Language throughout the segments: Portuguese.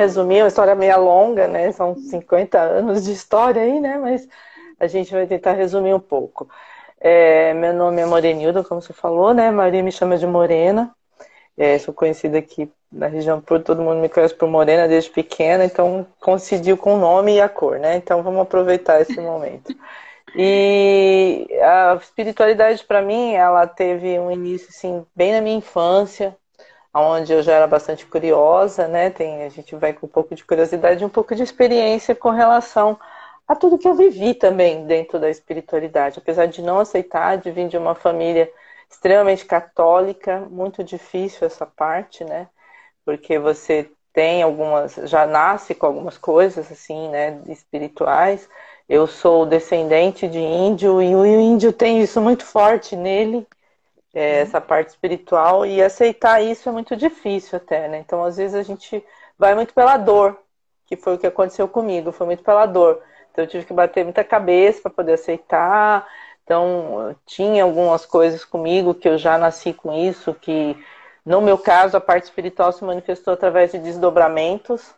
resumir, é uma história meio longa, né? São 50 anos de história aí, né? Mas a gente vai tentar resumir um pouco. É, meu nome é Morenilda, como você falou, né? Maria me chama de Morena. É, sou conhecida aqui na região por todo mundo me conhece por Morena desde pequena, então coincidiu com o nome e a cor, né? Então vamos aproveitar esse momento. E a espiritualidade para mim, ela teve um início assim bem na minha infância, onde eu já era bastante curiosa, né? Tem, a gente vai com um pouco de curiosidade, um pouco de experiência com relação a tudo que eu vivi também dentro da espiritualidade, apesar de não aceitar, de vir de uma família extremamente católica, muito difícil essa parte, né? Porque você tem algumas, já nasce com algumas coisas assim, né, espirituais. Eu sou descendente de índio e o índio tem isso muito forte nele, é, uhum. essa parte espiritual, e aceitar isso é muito difícil até, né? Então, às vezes, a gente vai muito pela dor, que foi o que aconteceu comigo, foi muito pela dor. Então, eu tive que bater muita cabeça para poder aceitar. Então, tinha algumas coisas comigo que eu já nasci com isso, que no meu caso, a parte espiritual se manifestou através de desdobramentos,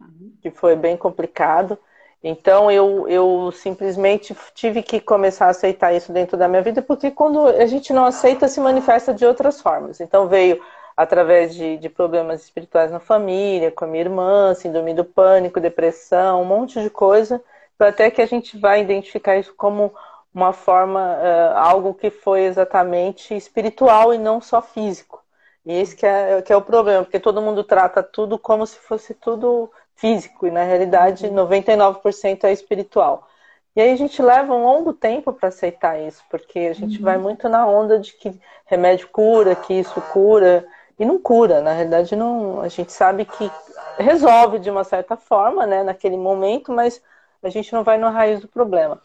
uhum. que foi bem complicado. Então eu, eu simplesmente tive que começar a aceitar isso dentro da minha vida, porque quando a gente não aceita, se manifesta de outras formas. Então veio através de, de problemas espirituais na família, com a minha irmã, síndrome do pânico, depressão, um monte de coisa, até que a gente vai identificar isso como uma forma, uh, algo que foi exatamente espiritual e não só físico. E esse que é, que é o problema, porque todo mundo trata tudo como se fosse tudo físico, e na realidade 99% uhum. é espiritual. E aí a gente leva um longo tempo para aceitar isso, porque a gente uhum. vai muito na onda de que remédio cura, que isso cura, e não cura, na realidade não, a gente sabe que resolve de uma certa forma, né, naquele momento, mas a gente não vai no raiz do problema.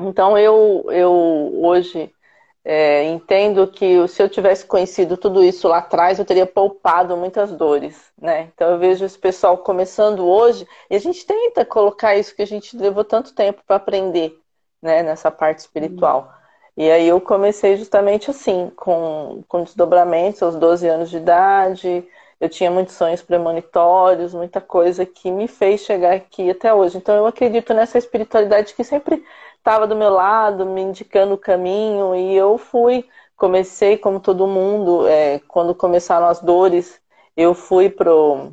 Então eu, eu hoje é, entendo que se eu tivesse conhecido tudo isso lá atrás, eu teria poupado muitas dores, né? Então eu vejo esse pessoal começando hoje e a gente tenta colocar isso que a gente levou tanto tempo para aprender, né? Nessa parte espiritual. E aí eu comecei justamente assim, com, com desdobramentos aos 12 anos de idade. Eu tinha muitos sonhos premonitórios, muita coisa que me fez chegar aqui até hoje. Então eu acredito nessa espiritualidade que sempre estava do meu lado, me indicando o caminho, e eu fui, comecei como todo mundo, é, quando começaram as dores, eu fui pro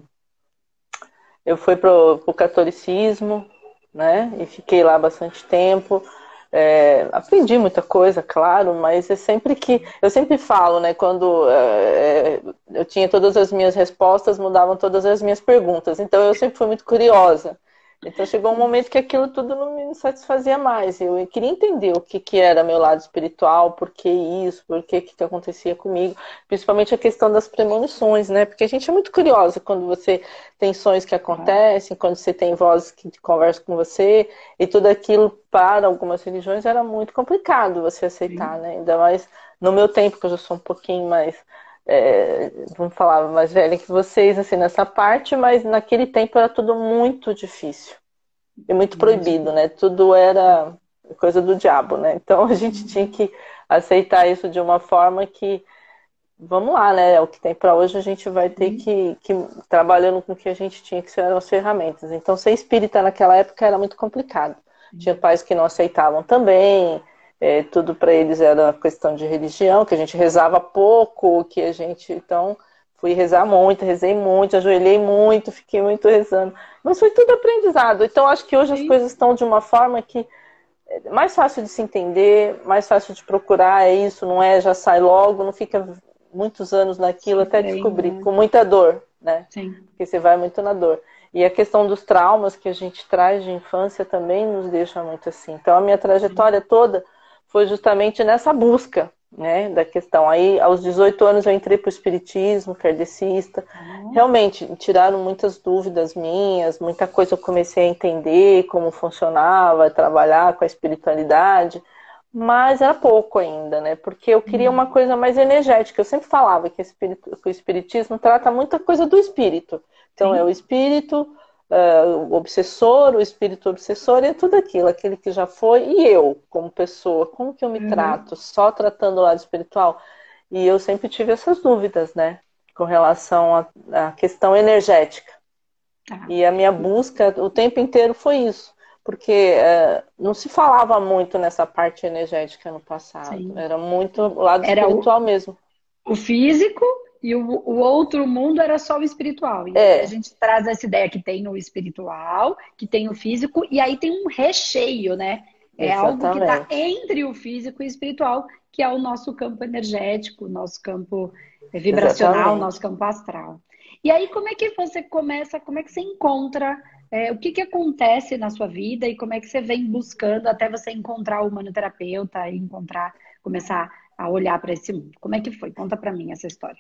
eu fui pro, pro catolicismo, né? E fiquei lá bastante tempo. É, aprendi muita coisa, claro, mas é sempre que eu sempre falo, né? Quando é, eu tinha todas as minhas respostas, mudavam todas as minhas perguntas. Então eu sempre fui muito curiosa. Então chegou um momento que aquilo tudo não me satisfazia mais. Eu queria entender o que, que era meu lado espiritual, por que isso, por que, que acontecia comigo, principalmente a questão das premonições, né? Porque a gente é muito curiosa quando você tem sonhos que acontecem, quando você tem vozes que conversam com você, e tudo aquilo para algumas religiões era muito complicado você aceitar, Sim. né? Ainda mais no meu tempo, que eu já sou um pouquinho mais é, vamos falar, mais velha que vocês, assim, nessa parte, mas naquele tempo era tudo muito difícil e muito proibido, né? Tudo era coisa do diabo, né? Então a gente tinha que aceitar isso de uma forma que, vamos lá, né? É o que tem para hoje, a gente vai ter que, que trabalhando com o que a gente tinha, que eram as ferramentas. Então, ser espírita naquela época era muito complicado. Tinha pais que não aceitavam também, é, tudo para eles era questão de religião, que a gente rezava pouco, que a gente, então, fui rezar muito, rezei muito, ajoelhei muito, fiquei muito rezando. Mas foi tudo aprendizado. Então, acho que hoje Sim. as coisas estão de uma forma que é mais fácil de se entender, mais fácil de procurar, é isso, não é? Já sai logo, não fica muitos anos naquilo até descobrir, né? com muita dor, né? Sim. Porque você vai muito na dor. E a questão dos traumas que a gente traz de infância também nos deixa muito assim. Então, a minha trajetória toda foi justamente nessa busca, né, da questão. Aí, aos 18 anos, eu entrei para o espiritismo, kardecista. Uhum. Realmente, tiraram muitas dúvidas minhas, muita coisa eu comecei a entender como funcionava, trabalhar com a espiritualidade, mas era pouco ainda, né, porque eu queria uma coisa mais energética. Eu sempre falava que, o espiritismo trata muita coisa do espírito. Então, Sim. é o espírito uh, o obsessor, o espírito obsessor, e é tudo aquilo, aquele que já foi, e eu, como pessoa, como que eu me uhum. trato? Só tratando o lado espiritual? E eu sempre tive essas dúvidas, né? Com relação à questão energética. Ah. E a minha busca o tempo inteiro foi isso. Porque é, não se falava muito nessa parte energética no passado. Sim. Era muito o lado era espiritual o, mesmo. O físico e o, o, outro mundo era só o espiritual. E é. a gente traz essa ideia que tem o espiritual, que tem o físico, e aí tem um recheio, né? É Exatamente. algo que está entre o físico e o espiritual, que é o nosso campo energético, o nosso campo vibracional, Exatamente. nosso campo astral. E aí, como é que você começa, como é que você encontra, é, o que, que acontece na sua vida e como é que você vem buscando até você encontrar o humanoterapeuta e encontrar, começar a olhar para esse mundo? Como é que foi? Conta para mim essa história.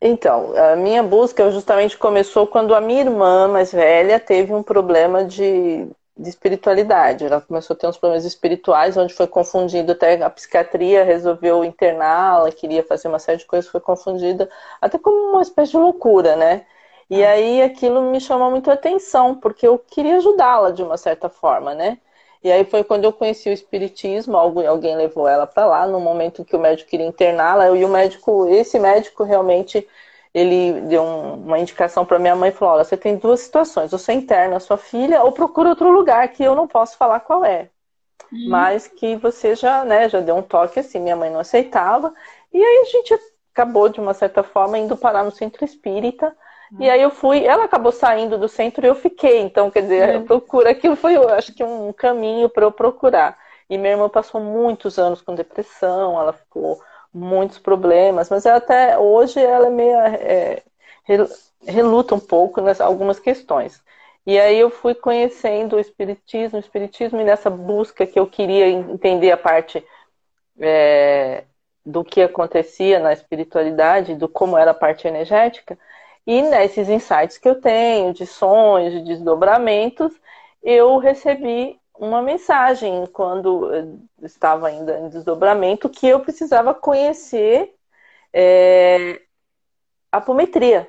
Então, a minha busca justamente começou quando a minha irmã mais velha teve um problema de de espiritualidade. Ela começou a ter uns problemas espirituais, onde foi confundido até a psiquiatria resolveu interná-la, queria fazer uma série de coisas, foi confundida até como uma espécie de loucura, né? E ah. aí aquilo me chamou muito a atenção, porque eu queria ajudá-la de uma certa forma, né? E aí foi quando eu conheci o espiritismo, alguém levou ela para lá, no momento que o médico queria interná-la, e o médico, esse médico realmente ele deu um, uma indicação para minha mãe e falou: Olha, você tem duas situações, você interna a sua filha ou procura outro lugar que eu não posso falar qual é. Hum. Mas que você já, né, já deu um toque assim, minha mãe não aceitava. E aí a gente acabou, de uma certa forma, indo parar no centro espírita. E aí eu fui, ela acabou saindo do centro e eu fiquei. Então, quer dizer, hum. procura, aquilo foi, eu acho que um caminho para eu procurar. E minha irmã passou muitos anos com depressão, ela ficou muitos problemas, mas até hoje ela é meio é, reluta um pouco nas algumas questões. E aí eu fui conhecendo o espiritismo, o espiritismo e nessa busca que eu queria entender a parte é, do que acontecia na espiritualidade, do como era a parte energética, e nesses insights que eu tenho de sonhos, de desdobramentos, eu recebi uma mensagem quando estava ainda em desdobramento que eu precisava conhecer é, a apometria.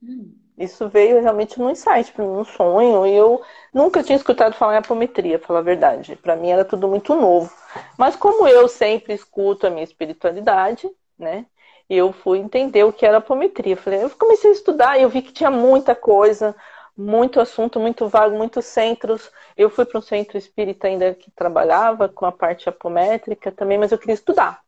Hum. Isso veio realmente num insight, para mim, um sonho, e eu nunca tinha escutado falar em apometria, falar a verdade. Para mim era tudo muito novo. Mas como eu sempre escuto a minha espiritualidade, né? Eu fui entender o que era apometria. Falei, eu comecei a estudar e eu vi que tinha muita coisa, muito assunto, muito vago, muitos centros. Eu fui para um centro espírita ainda que trabalhava com a parte apométrica também, mas eu queria estudar.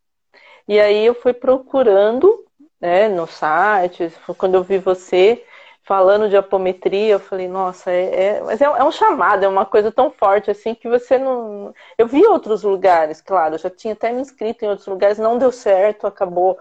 E aí eu fui procurando, né, no site, quando eu vi você falando de apometria, eu falei, nossa, é, é mas é, é, um chamado, é uma coisa tão forte assim que você não. Eu vi outros lugares, claro, já tinha até me inscrito em outros lugares, não deu certo, acabou.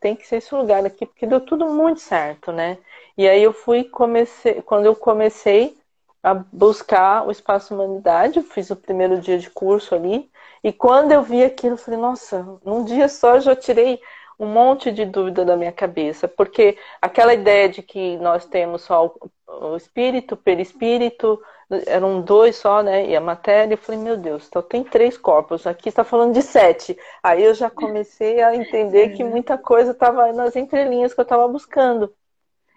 Tem que ser esse lugar aqui, porque deu tudo muito certo, né? E aí eu fui, comecei, quando eu comecei a buscar o espaço humanidade, eu fiz o primeiro dia de curso ali, e quando eu vi aquilo, eu falei, nossa, num dia só eu já tirei um monte de dúvida da minha cabeça, porque aquela ideia de que nós temos só o espírito, perispírito, eram dois só, né? E a matéria, eu falei, meu Deus, então tem três corpos, aqui está falando de sete. Aí eu já comecei a entender que muita coisa estava nas entrelinhas que eu estava buscando.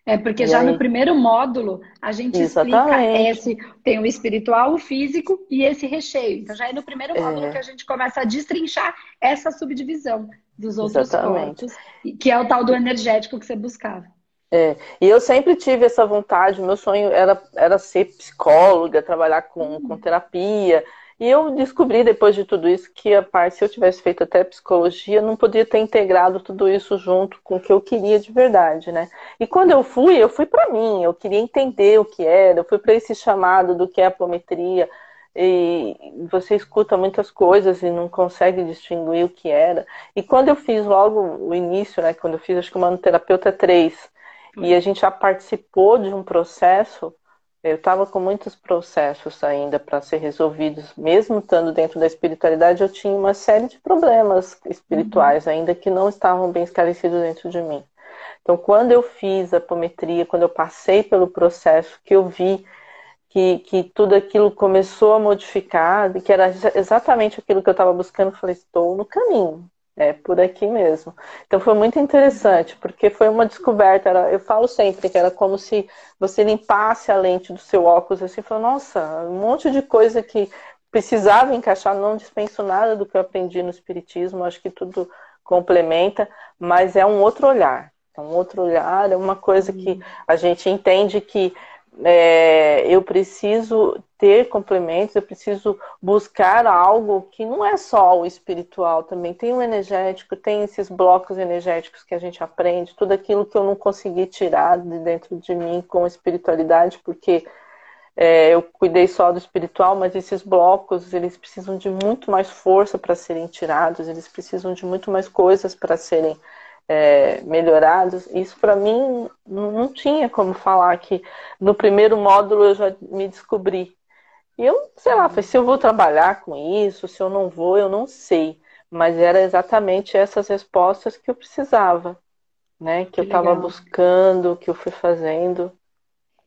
É porque e já aí? no primeiro módulo a gente Exatamente. explica esse tem o espiritual, o físico e esse recheio. Então já é no primeiro módulo é. que a gente começa a destrinchar essa subdivisão dos outros Exatamente. corpos, que é o tal do energético que você buscava. É, e eu sempre tive essa vontade, meu sonho era, era ser psicóloga, trabalhar com, uhum. com terapia, e eu descobri depois de tudo isso que a parte, se eu tivesse feito até psicologia, não podia ter integrado tudo isso junto com o que eu queria de verdade, né? E quando eu fui, eu fui para mim, eu queria entender o que era, eu fui para esse chamado do que é apometria, e você escuta muitas coisas e não consegue distinguir o que era. E quando eu fiz logo o início, né, quando eu fiz acho que o Manoterapeuta 3, e a gente já participou de um processo eu estava com muitos processos ainda para ser resolvidos, mesmo estando dentro da espiritualidade, eu tinha uma série de problemas espirituais uhum. ainda que não estavam bem esclarecidos dentro de mim. Então, quando eu fiz a apometria, quando eu passei pelo processo, que eu vi que, que tudo aquilo começou a modificar, que era exatamente aquilo que eu estava buscando, eu falei: estou no caminho, é por aqui mesmo. Então foi muito interessante, porque foi uma descoberta. Era, eu falo sempre que era como se você limpasse a lente do seu óculos assim, falou, nossa, um monte de coisa que precisava encaixar, não dispenso nada do que eu aprendi no Espiritismo, acho que tudo complementa, mas é um outro olhar. É um outro olhar, é uma coisa que a gente entende que é, eu preciso ter complementos, eu preciso buscar algo que não é só o espiritual, também. Tem o energético, tem esses blocos energéticos que a gente aprende, tudo aquilo que eu não consegui tirar de dentro de mim com espiritualidade, porque é, eu cuidei só do espiritual, mas esses blocos eles precisam de muito mais força para serem tirados, eles precisam de muito mais coisas para serem é, melhorados. Isso para mim não tinha como falar que no primeiro módulo eu já me descobri. E eu, sei lá, se eu vou trabalhar com isso, se eu não vou, eu não sei. Mas era exatamente essas respostas que eu precisava, né? Que, que eu estava buscando, que eu fui fazendo.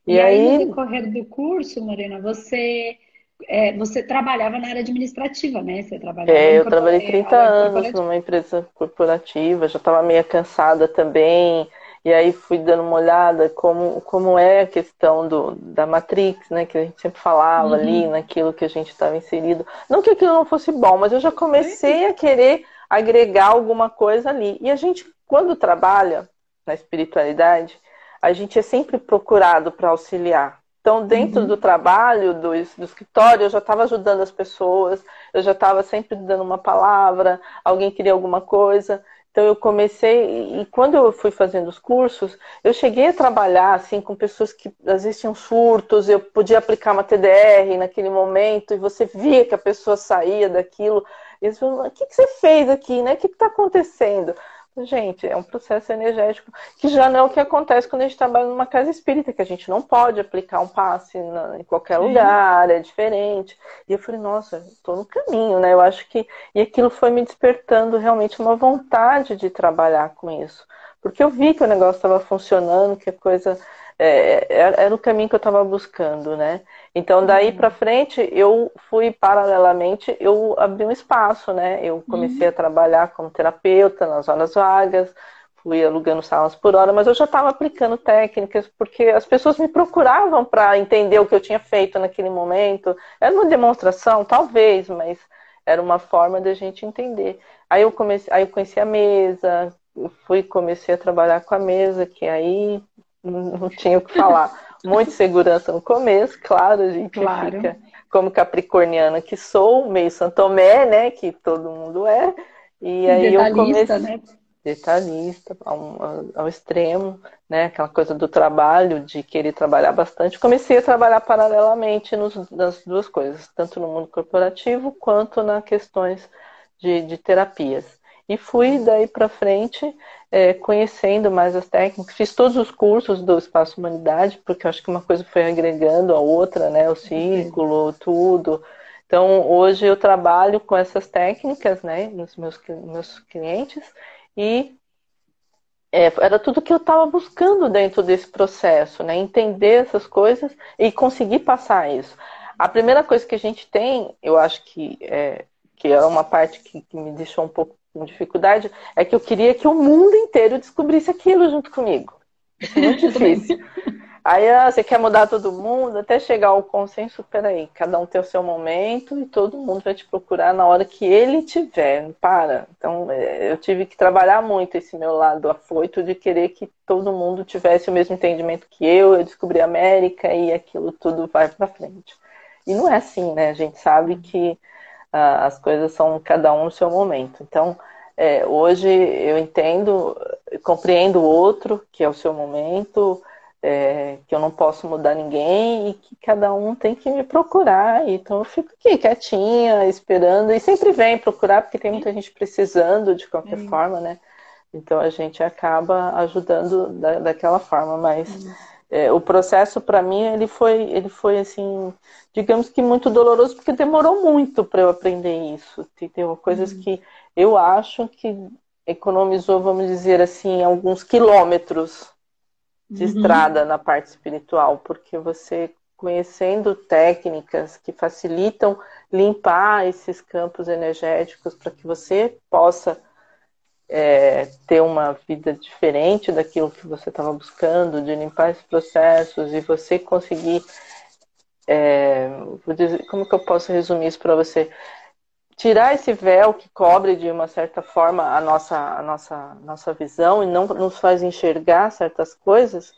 E, e aí, aí, no decorrer do curso, Morena, você é, você trabalhava na área administrativa, né? Você trabalhava é, eu trabalhei 30 anos numa empresa corporativa, já estava meio cansada também. E aí fui dando uma olhada como, como é a questão do, da Matrix, né? Que a gente sempre falava uhum. ali naquilo que a gente estava inserido. Não que aquilo não fosse bom, mas eu já comecei a querer agregar alguma coisa ali. E a gente, quando trabalha na espiritualidade, a gente é sempre procurado para auxiliar. Então, dentro uhum. do trabalho, do, do escritório, eu já estava ajudando as pessoas, eu já estava sempre dando uma palavra, alguém queria alguma coisa. Então, eu comecei, e quando eu fui fazendo os cursos, eu cheguei a trabalhar assim com pessoas que às vezes tinham surtos, eu podia aplicar uma TDR naquele momento, e você via que a pessoa saía daquilo. E eles falavam, o que, que você fez aqui, né? O que está acontecendo? Gente, é um processo energético que já não é o que acontece quando a gente trabalha numa casa espírita, que a gente não pode aplicar um passe na, em qualquer lugar, é diferente. E eu falei, nossa, estou no caminho, né? Eu acho que. E aquilo foi me despertando realmente uma vontade de trabalhar com isso. Porque eu vi que o negócio estava funcionando, que a coisa é, era, era, o caminho que eu estava buscando, né? Então daí uhum. para frente eu fui paralelamente eu abri um espaço, né? Eu comecei uhum. a trabalhar como terapeuta nas horas vagas, fui alugando salas por hora, mas eu já estava aplicando técnicas porque as pessoas me procuravam para entender o que eu tinha feito naquele momento. Era uma demonstração, talvez, mas era uma forma da gente entender. Aí eu comecei, aí eu conheci a mesa, fui comecei a trabalhar com a mesa, que aí não tinha o que falar. Muita segurança no começo, claro, a gente claro. fica como capricorniana que sou, meio santomé, né, que todo mundo é. E aí eu comecei né? detalhista ao, ao, extremo, né, aquela coisa do trabalho, de querer trabalhar bastante. Comecei a trabalhar paralelamente nos, nas duas coisas, tanto no mundo corporativo quanto nas questões de, de terapias. E fui daí para frente é, conhecendo mais as técnicas. Fiz todos os cursos do Espaço Humanidade, porque eu acho que uma coisa foi agregando a outra, né? O círculo, tudo. Então, hoje eu trabalho com essas técnicas, né? Nos meus, meus clientes. E é, era tudo que eu estava buscando dentro desse processo, né? Entender essas coisas e conseguir passar isso. A primeira coisa que a gente tem, eu acho que é, que é uma parte que, que me deixou um pouco com dificuldade, é que eu queria que o mundo inteiro descobrisse aquilo junto comigo. É muito difícil. Aí ah, você quer mudar todo mundo, até chegar ao consenso, peraí, cada um tem o seu momento e todo mundo vai te procurar na hora que ele tiver. Para. Então é, eu tive que trabalhar muito esse meu lado afoito de querer que todo mundo tivesse o mesmo entendimento que eu, eu descobri a América e aquilo tudo vai para frente. E não é assim, né? A gente sabe que as coisas são cada um no seu momento. Então, é, hoje eu entendo, compreendo o outro, que é o seu momento, é, que eu não posso mudar ninguém e que cada um tem que me procurar. Então eu fico aqui quietinha, esperando, e sempre vem procurar, porque tem muita gente precisando de qualquer forma, né? Então a gente acaba ajudando da, daquela forma, mas. É, o processo para mim ele foi ele foi assim digamos que muito doloroso porque demorou muito para eu aprender isso tem, tem coisas uhum. que eu acho que economizou vamos dizer assim alguns quilômetros de uhum. estrada na parte espiritual porque você conhecendo técnicas que facilitam limpar esses campos energéticos para que você possa é, ter uma vida diferente daquilo que você estava buscando, de limpar esses processos e você conseguir. É, dizer, como que eu posso resumir isso para você? Tirar esse véu que cobre de uma certa forma a nossa, a nossa, nossa visão e não nos faz enxergar certas coisas,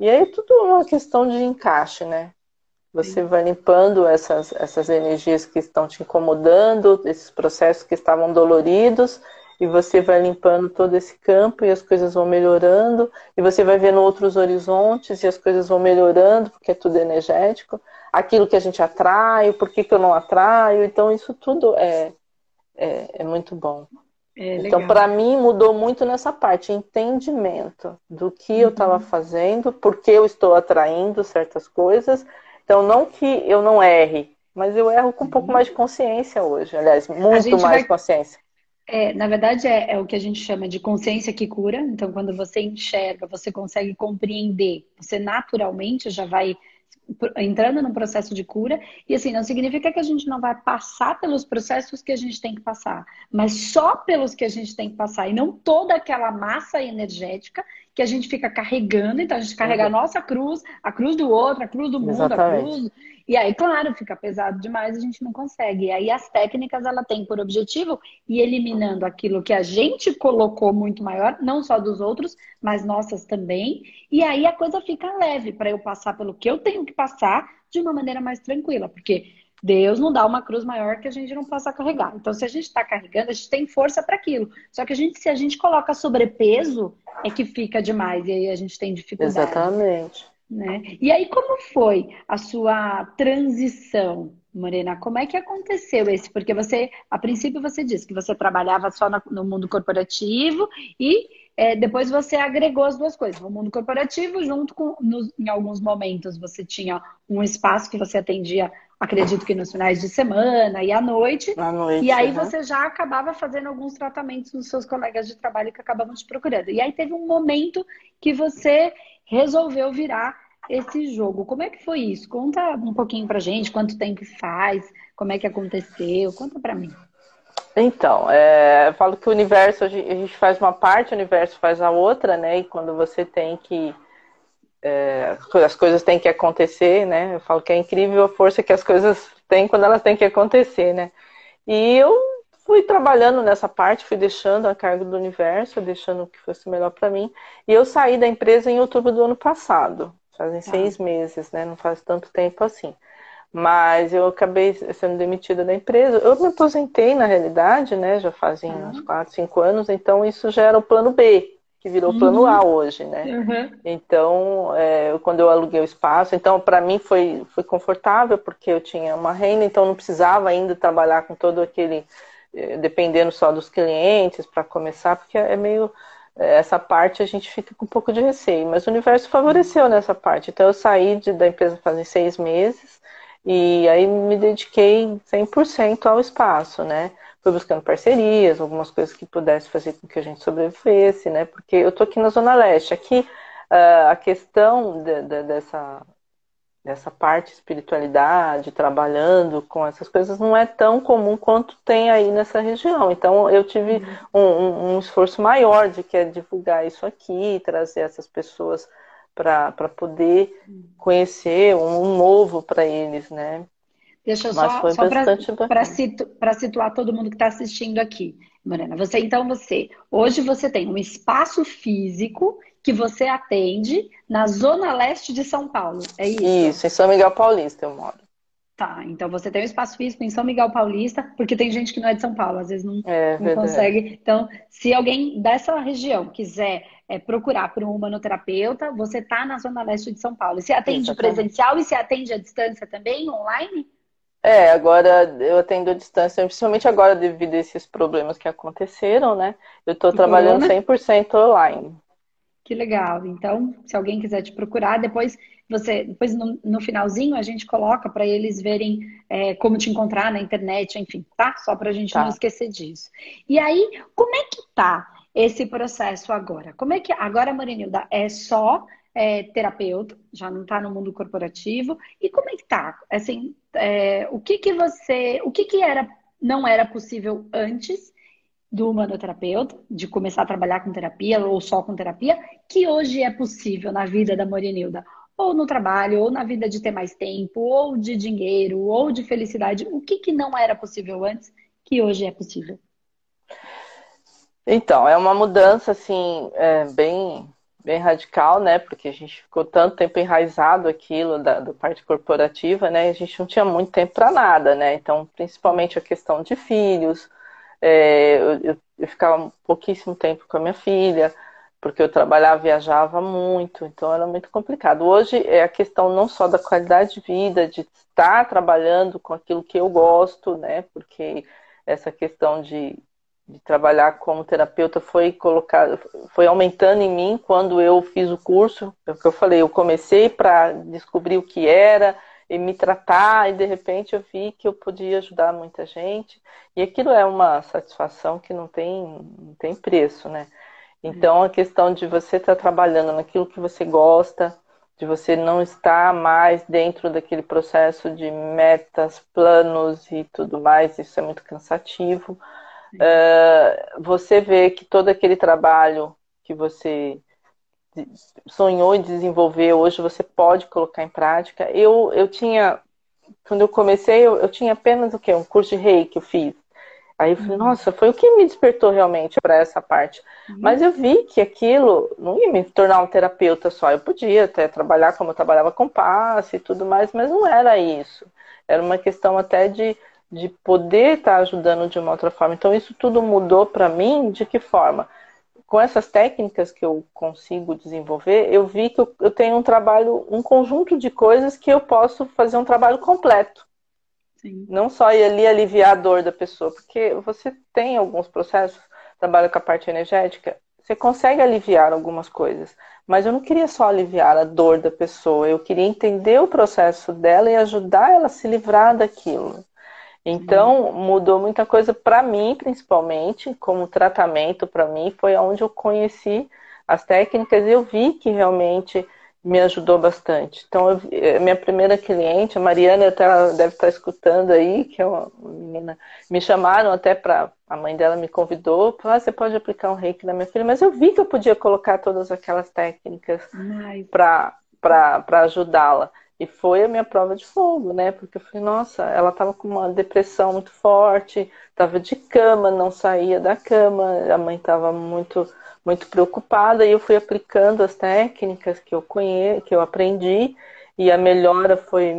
E aí tudo é uma questão de encaixe, né? Você Sim. vai limpando essas, essas energias que estão te incomodando, esses processos que estavam doloridos, e você vai limpando todo esse campo e as coisas vão melhorando, e você vai vendo outros horizontes e as coisas vão melhorando, porque é tudo energético. Aquilo que a gente atrai, por que, que eu não atraio, então isso tudo é, é, é muito bom. É, então, para mim, mudou muito nessa parte, entendimento do que uhum. eu estava fazendo, por que eu estou atraindo certas coisas. Então, não que eu não erre, mas eu erro com um pouco uhum. mais de consciência hoje, aliás, muito mais vai... consciência. É, na verdade, é, é, o que a gente chama de consciência que cura. Então, quando você enxerga, você consegue compreender, você naturalmente já vai entrando no processo de cura. E assim, não significa que a gente não vai passar pelos processos que a gente tem que passar, mas só pelos que a gente tem que passar, e não toda aquela massa energética que a gente fica carregando. Então, a gente carrega a nossa cruz, a cruz do outro, a cruz do mundo, Exatamente. a cruz. E aí, claro, fica pesado demais, a gente não consegue. E aí, as técnicas, ela tem por objetivo ir eliminando aquilo que a gente colocou muito maior, não só dos outros, mas nossas também. E aí, a coisa fica leve para eu passar pelo que eu tenho que passar de uma maneira mais tranquila. Porque Deus não dá uma cruz maior que a gente não possa carregar. Então, se a gente está carregando, a gente tem força para aquilo. Só que a gente, se a gente coloca sobrepeso, é que fica demais e aí a gente tem dificuldade. Exatamente. Né? E aí, como foi a sua transição, Morena? Como é que aconteceu esse? Porque você, a princípio, você disse que você trabalhava só no mundo corporativo e é, depois você agregou as duas coisas. O mundo corporativo, junto com, nos, em alguns momentos, você tinha um espaço que você atendia, acredito que nos finais de semana e à noite. À noite e aí uhum. você já acabava fazendo alguns tratamentos nos seus colegas de trabalho que acabavam te procurando. E aí teve um momento que você resolveu virar esse jogo. Como é que foi isso? Conta um pouquinho pra gente, quanto tempo faz, como é que aconteceu, conta pra mim. Então, é, eu falo que o universo, a gente faz uma parte, o universo faz a outra, né? E quando você tem que. É, as coisas têm que acontecer, né? Eu falo que é incrível a força que as coisas têm quando elas têm que acontecer, né? E eu fui trabalhando nessa parte, fui deixando a cargo do universo, deixando o que fosse melhor para mim. E eu saí da empresa em outubro do ano passado, fazem tá. seis meses, né? Não faz tanto tempo assim. Mas eu acabei sendo demitida da empresa. Eu me aposentei, na realidade, né? Já fazem uhum. uns quatro, cinco anos, então isso já era o plano B, que virou uhum. plano A hoje, né? Uhum. Então, é, quando eu aluguei o espaço, então para mim foi, foi confortável, porque eu tinha uma renda, então não precisava ainda trabalhar com todo aquele eh, dependendo só dos clientes para começar, porque é meio essa parte a gente fica com um pouco de receio, mas o universo favoreceu nessa parte. Então eu saí de, da empresa fazem seis meses e aí me dediquei 100% ao espaço, né? Fui buscando parcerias, algumas coisas que pudesse fazer com que a gente sobrevivesse, né? Porque eu tô aqui na Zona Leste. Aqui uh, a questão de, de, dessa dessa parte espiritualidade, trabalhando com essas coisas, não é tão comum quanto tem aí nessa região. Então, eu tive uhum. um, um, esforço maior de que é divulgar isso aqui, trazer essas pessoas para poder uhum. conhecer um, um novo para eles, né? Deixa eu Mas só, só para situ, situar todo mundo que está assistindo aqui, Morena. Você então você hoje você tem um espaço físico que você atende na zona leste de São Paulo. É isso? Isso, em São Miguel Paulista eu moro. Tá, então você tem um espaço físico em São Miguel Paulista, porque tem gente que não é de São Paulo, às vezes não, é, não consegue. Então, se alguém dessa região quiser é, procurar por um humanoterapeuta, você tá na zona leste de São Paulo. Você atende Exatamente. presencial e se atende à distância também, online? É, agora eu atendo à distância, principalmente agora devido a esses problemas que aconteceram, né? Eu estou trabalhando corona? 100% online. Que legal. Então, se alguém quiser te procurar, depois você, depois no, no finalzinho a gente coloca para eles verem é, como te encontrar na internet, enfim, tá? Só para a gente tá. não esquecer disso. E aí, como é que tá esse processo agora? Como é que agora, Marinilda, é só é, terapeuta, já não está no mundo corporativo? E como é que tá? Assim, é, o que que você, o que que era, não era possível antes? do humanoterapeuta, de começar a trabalhar com terapia ou só com terapia, que hoje é possível na vida da Morenilda, ou no trabalho, ou na vida de ter mais tempo, ou de dinheiro, ou de felicidade. O que, que não era possível antes, que hoje é possível? Então, é uma mudança, assim, é, bem, bem radical, né? Porque a gente ficou tanto tempo enraizado aquilo da, da parte corporativa, né? A gente não tinha muito tempo para nada, né? Então, principalmente a questão de filhos, é, eu, eu, ficava pouquíssimo tempo com a minha filha, porque eu trabalhava, viajava muito, então era muito complicado. Hoje é a questão não só da qualidade de vida, de estar trabalhando com aquilo que eu gosto, né? Porque essa questão de de trabalhar como terapeuta foi colocado, foi aumentando em mim quando eu fiz o curso. É o que eu falei, eu comecei para descobrir o que era e me tratar e de repente eu vi que eu podia ajudar muita gente e aquilo é uma satisfação que não tem não tem preço, né? Então a questão de você estar tá trabalhando naquilo que você gosta, de você não estar mais dentro daquele processo de metas, planos e tudo mais, isso é muito cansativo Uh, você vê que todo aquele trabalho que você sonhou em desenvolver, hoje você pode colocar em prática. Eu, eu tinha, quando eu comecei, eu, eu tinha apenas o quê? Um curso de rei que eu fiz. Aí eu falei, uhum. nossa, foi o que me despertou realmente para essa parte. Uhum. Mas eu vi que aquilo não ia me tornar um terapeuta só. Eu podia até trabalhar como eu trabalhava com passe e tudo mais, mas não era isso. Era uma questão até de de poder estar tá ajudando de uma outra forma. Então, isso tudo mudou para mim de que forma? Com essas técnicas que eu consigo desenvolver, eu vi que eu, tenho um trabalho, um conjunto de coisas que eu posso fazer um trabalho completo. Sim. Não só ir ali aliviar a dor da pessoa, porque você tem alguns processos, trabalha com a parte energética, você consegue aliviar algumas coisas, mas eu não queria só aliviar a dor da pessoa, eu queria entender o processo dela e ajudar ela a se livrar daquilo. Então, mudou muita coisa para mim, principalmente, como tratamento para mim, foi onde eu conheci as técnicas e eu vi que realmente me ajudou bastante. Então, eu, eh, minha primeira cliente, a Mariana, até ela deve estar escutando aí, que é uma menina, me chamaram até para a mãe dela me convidou, falou, ah, você pode aplicar um reiki na minha filha, mas eu vi que eu podia colocar todas aquelas técnicas para ajudá-la. E foi a minha prova de fogo, né? Porque eu falei, nossa, ela estava com uma depressão muito forte, estava de cama, não saía da cama, a mãe estava muito, muito preocupada, e eu fui aplicando as técnicas que eu conheço, que eu aprendi, e a melhora foi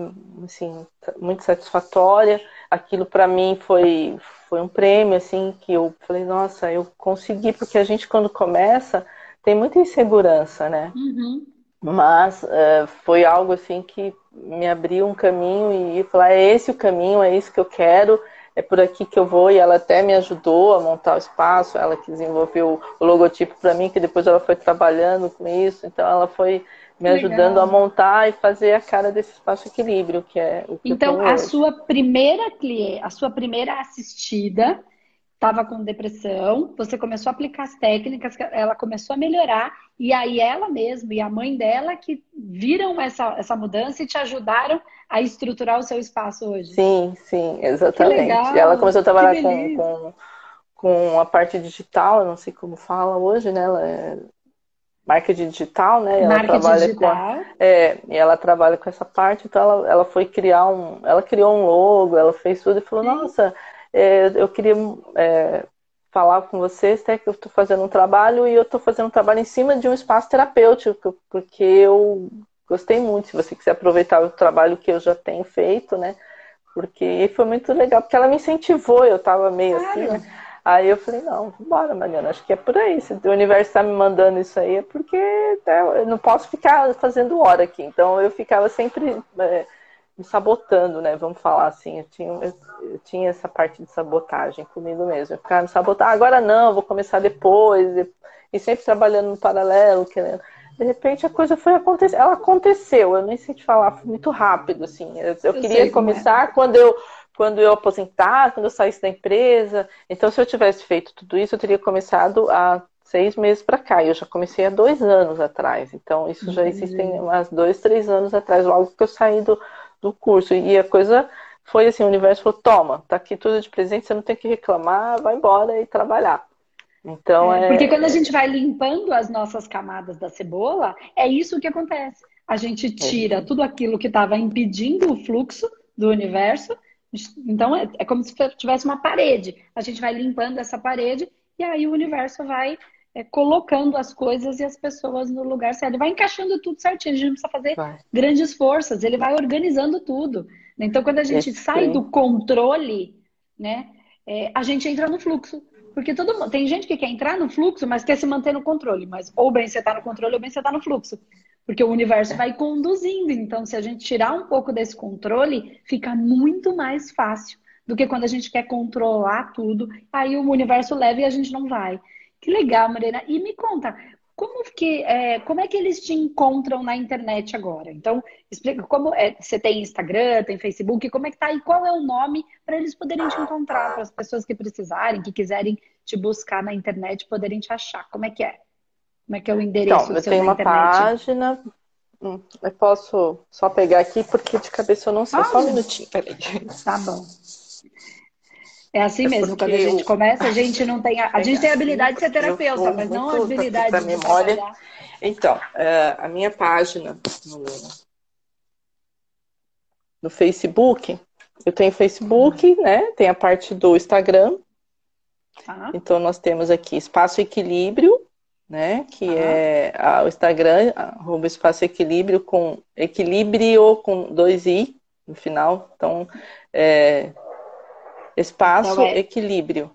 assim, muito satisfatória. Aquilo para mim foi, foi um prêmio, assim, que eu falei, nossa, eu consegui, porque a gente quando começa tem muita insegurança, né? Uhum. Mas uh, foi algo assim que me abriu um caminho e falar, é esse o caminho, é isso que eu quero, é por aqui que eu vou. E ela até me ajudou a montar o espaço, ela que desenvolveu o logotipo para mim, que depois ela foi trabalhando com isso. Então ela foi me ajudando a montar e fazer a cara desse espaço equilíbrio, que é o que Então, a hoje. sua primeira cliente, a sua primeira assistida estava com depressão, você começou a aplicar as técnicas, ela começou a melhorar, e aí ela mesma e a mãe dela que viram essa, essa mudança e te ajudaram a estruturar o seu espaço hoje. Sim, sim, exatamente. Ela começou a trabalhar com, com, com, a parte digital, eu não sei como fala hoje, né? Ela é marketing digital, né? Ela trabalha digital. Com, é, e ela trabalha com essa parte, então ela, ela foi criar um. Ela criou um logo, ela fez tudo e falou, sim. nossa é, eu queria é, falar com vocês, até que eu estou fazendo um trabalho e eu estou fazendo um trabalho em cima de um espaço terapêutico, porque eu gostei muito. Se você quiser aproveitar o trabalho que eu já tenho feito, né? Porque foi muito legal, porque ela me incentivou, eu estava meio assim, né? Aí eu falei, não, bora, Mariana, acho que é por aí. Se o universo está me mandando isso aí, é porque né, eu não posso ficar fazendo hora aqui. Então eu ficava sempre. É, me sabotando, né? Vamos falar assim. Eu tinha, eu, eu tinha essa parte de sabotagem comigo mesmo. Eu ficava me sabotando, agora não, vou começar depois. E, e sempre trabalhando no paralelo, querendo. De repente a coisa foi acontecer. Ela aconteceu, eu nem sei te falar, foi muito rápido, assim. Eu, eu, queria é. começar é. quando eu quando eu aposentar, quando eu saísse da empresa. Então, se eu tivesse feito tudo isso, eu teria começado há seis meses para cá. Eu já comecei há dois anos atrás. Então, isso já existem umas dois, três anos atrás, logo que eu saí do, do curso. E a coisa foi assim, o universo falou, toma, tá aqui tudo de presente, você não tem que reclamar, vai embora e trabalhar. Então é, é... Porque quando a gente vai limpando as nossas camadas da cebola, é isso que acontece. A gente tira é. tudo aquilo que estava impedindo o fluxo do universo. Então é, é como se tivesse uma parede. A gente vai limpando essa parede e aí o universo vai é, colocando as coisas e as pessoas no lugar certo. Ele vai encaixando tudo certinho, a gente não precisa fazer vai. grandes forças, ele vai organizando tudo. Então, quando a gente Esse sai do controle, né, é, a gente entra no fluxo. Porque todo mundo, tem gente que quer entrar no fluxo, mas quer se manter no controle. Mas ou bem você está no controle, ou bem você está no fluxo. Porque o universo vai conduzindo. Então, se a gente tirar um pouco desse controle, fica muito mais fácil do que quando a gente quer controlar tudo. Aí o universo leva e a gente não vai. Que legal, Marina. E me conta, como que é, como é que eles te encontram na internet agora? Então, explica como é, você tem Instagram, tem Facebook, como é que tá e qual é o nome para eles poderem te encontrar, para as pessoas que precisarem, que quiserem te buscar na internet, poderem te achar. Como é que é? Como é que é o endereço então, eu tenho uma internet? página. Hum, eu posso só pegar aqui porque de cabeça eu não sei. Ah, só um minutinho, peraí. Tá bom. É assim é mesmo, quando a gente eu... começa, a gente não tem. A, a gente tem a habilidade de ser terapeuta, mas não a habilidade de memória. Trabalhar. Então, uh, a minha página no, no, Facebook, eu tenho Facebook, uhum. né? Tem a parte do Instagram. Ah. Então, nós temos aqui Espaço Equilíbrio, né? Que ah. é a, o Instagram, arroba Espaço Equilíbrio, com equilíbrio com dois i no final. Então, é, Espaço, então é... equilíbrio.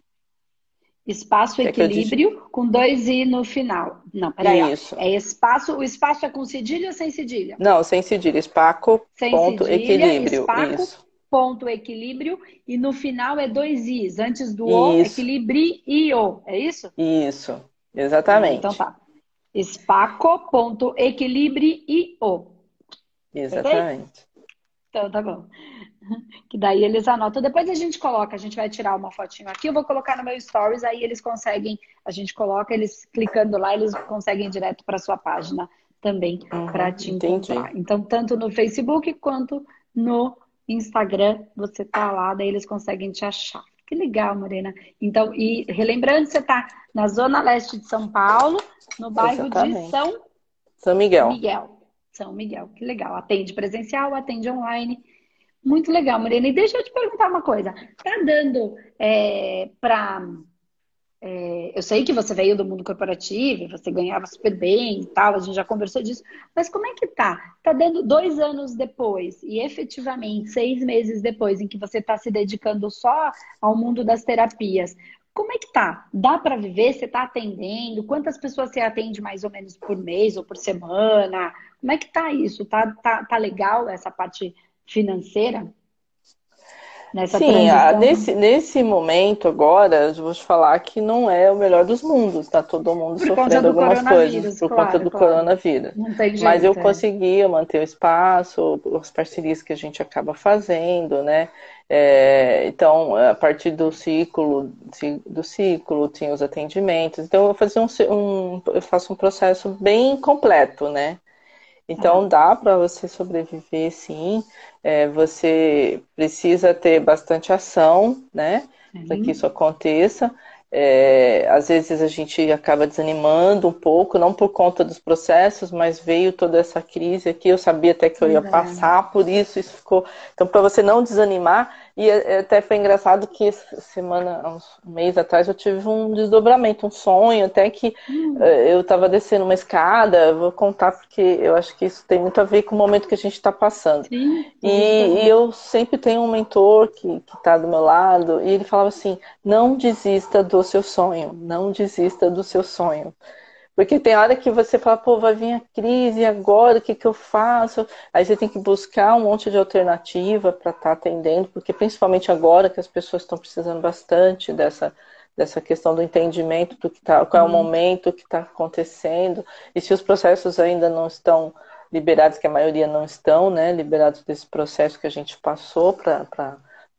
Espaço, equilíbrio, com dois i no final. Não, peraí. Isso. É espaço, o espaço é com cedilha ou sem cedilha? Não, sem cedilha. Espaco, sem ponto, cedilha, equilíbrio. Espaco, isso. ponto, equilíbrio. E no final é dois i's. Antes do o, equilibrio. É isso? Isso, exatamente. Então tá. Espaco, ponto, equilibrio. Exatamente. Então tá bom. que daí eles anotam. Depois a gente coloca, a gente vai tirar uma fotinho aqui, eu vou colocar no meu stories, aí eles conseguem, a gente coloca, eles clicando lá, eles conseguem direto para sua página também uhum, para te encontrar. Entendi. Então, tanto no Facebook quanto no Instagram, você tá lá, daí eles conseguem te achar. Que legal, Morena. Então, e relembrando, você tá na zona leste de São Paulo, no bairro Exatamente. de São São Miguel. Miguel. São Miguel, que legal. Atende presencial, atende online. Muito legal, Morena. E deixa eu te perguntar uma coisa. Tá dando é, para. É, eu sei que você veio do mundo corporativo, você ganhava super bem e tal, a gente já conversou disso, mas como é que tá? Tá dando dois anos depois e efetivamente seis meses depois em que você está se dedicando só ao mundo das terapias. Como é que tá? Dá para viver? Você está atendendo? Quantas pessoas você atende mais ou menos por mês ou por semana? Como é que tá isso? Tá, tá, tá legal essa parte financeira? Nessa Sim, a, nesse, nesse momento agora, eu vou te falar que não é o melhor dos mundos, tá todo mundo por sofrendo algumas coisas por claro, conta do claro. coronavírus. Jeito, Mas eu é. consegui manter o espaço, as parcerias que a gente acaba fazendo, né? É, então, a partir do ciclo, do ciclo, tinha os atendimentos. Então, eu, fazia um, um, eu faço um processo bem completo, né? Então, dá para você sobreviver, sim. É, você precisa ter bastante ação, né? Uhum. Para que isso aconteça. É, às vezes a gente acaba desanimando um pouco, não por conta dos processos, mas veio toda essa crise aqui. Eu sabia até que eu ia passar por isso, isso ficou. Então, para você não desanimar, e até foi engraçado que semana, uns um mês atrás, eu tive um desdobramento, um sonho, até que hum. Eh, eu estava descendo uma escada, vou contar porque eu acho que isso tem muito a ver com o momento que a gente está passando. Sim, e, e, eu sempre tenho um mentor que está do meu lado, e ele falava assim: não desista do seu sonho, não desista do seu sonho. Porque tem hora que você fala, pô, vai vir a crise agora, o que, que eu faço? Aí você tem que buscar um monte de alternativa para estar tá atendendo, porque principalmente agora que as pessoas estão precisando bastante dessa, dessa questão do entendimento do que tá, qual é o uhum. momento que está acontecendo, e se os processos ainda não estão liberados, que a maioria não estão, né, liberados desse processo que a gente passou para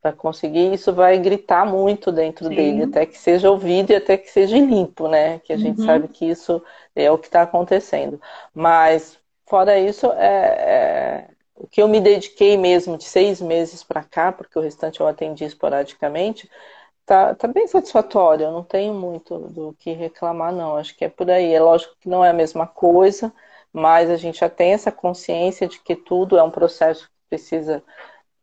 para conseguir, isso vai gritar muito dentro Sim. dele, até que seja ouvido e até que seja limpo, né? Que a gente uhum. sabe que isso é o que está acontecendo. Mas, fora isso, é, é, o que eu me dediquei mesmo de seis meses para cá, porque o restante eu atendi esporadicamente, tá, tá bem satisfatório. Eu não tenho muito do que reclamar, não. Acho que é por aí. É lógico que não é a mesma coisa, mas a gente já tem essa consciência de que tudo é um processo que precisa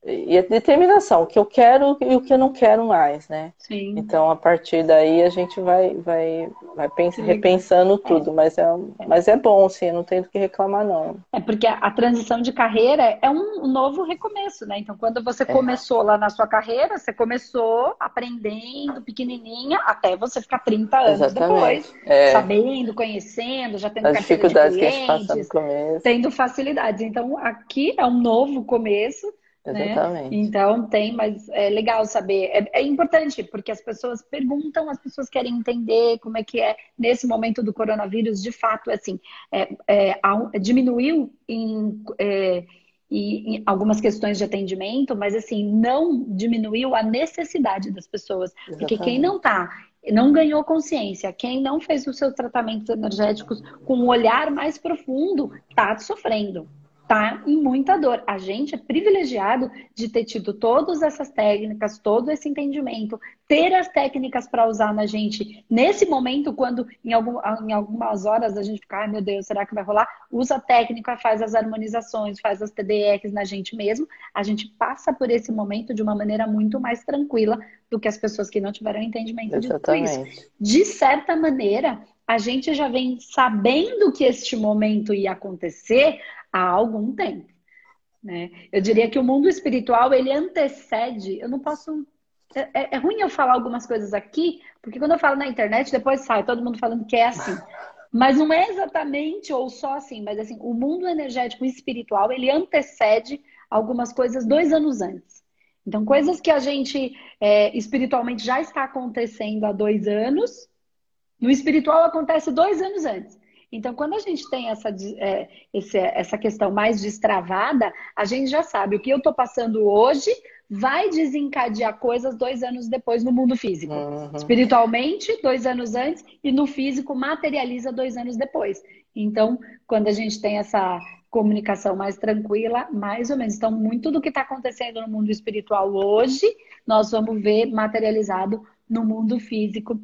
e a determinação, o que eu quero e o que eu não quero mais, né? Sim. Então, a partir daí, a gente vai, vai, vai pens repensando tudo, é. Mas, é, mas é bom, sim, eu não tenho do que reclamar, não. É porque a, transição de carreira é um, novo recomeço, né? Então, quando você é. começou lá na sua carreira, você começou aprendendo pequenininha até você ficar 30 anos Exatamente. depois, é. sabendo, conhecendo, já tendo As dificuldades de clientes, que a gente passa no começo. tendo facilidades. Então, aqui é um novo começo? Exatamente. Né? Então tem, mas é legal saber. É, é, importante, porque as pessoas perguntam, as pessoas querem entender como é que é nesse momento do coronavírus, de fato, assim, é, é, diminuiu em, é, em, algumas questões de atendimento, mas assim, não diminuiu a necessidade das pessoas. Exatamente. Porque quem não está não ganhou consciência. Quem não fez os seus tratamentos energéticos com um olhar mais profundo, está sofrendo tá em muita dor. A gente é privilegiado de ter tido todas essas técnicas, todo esse entendimento, ter as técnicas para usar na gente nesse momento, quando em, algum, em algumas horas a gente fica, ai meu Deus, será que vai rolar? Usa a técnica, faz as harmonizações, faz as TDRs na gente mesmo. A gente passa por esse momento de uma maneira muito mais tranquila do que as pessoas que não tiveram entendimento Exatamente. de tudo isso. De certa maneira, a gente já vem sabendo que este momento ia acontecer há algum tempo. Né? Eu diria que o mundo espiritual ele antecede. Eu não posso. É, é, é, ruim eu falar algumas coisas aqui, porque quando eu falo na internet, depois sai todo mundo falando que é assim. Mas não é exatamente ou só assim, mas assim, o mundo energético e espiritual ele antecede algumas coisas dois anos antes. Então, coisas que a gente é, espiritualmente já está acontecendo há dois anos, no espiritual acontece dois anos antes. Então, quando a gente tem essa, é, esse, essa questão mais destravada, a gente já sabe o que eu estou passando hoje vai desencadear coisas dois anos depois no mundo físico. Uhum. Espiritualmente, dois anos antes, e no físico, materializa dois anos depois. Então, quando a gente tem essa comunicação mais tranquila, mais ou menos. Então, muito do que está acontecendo no mundo espiritual hoje, nós vamos ver materializado no mundo físico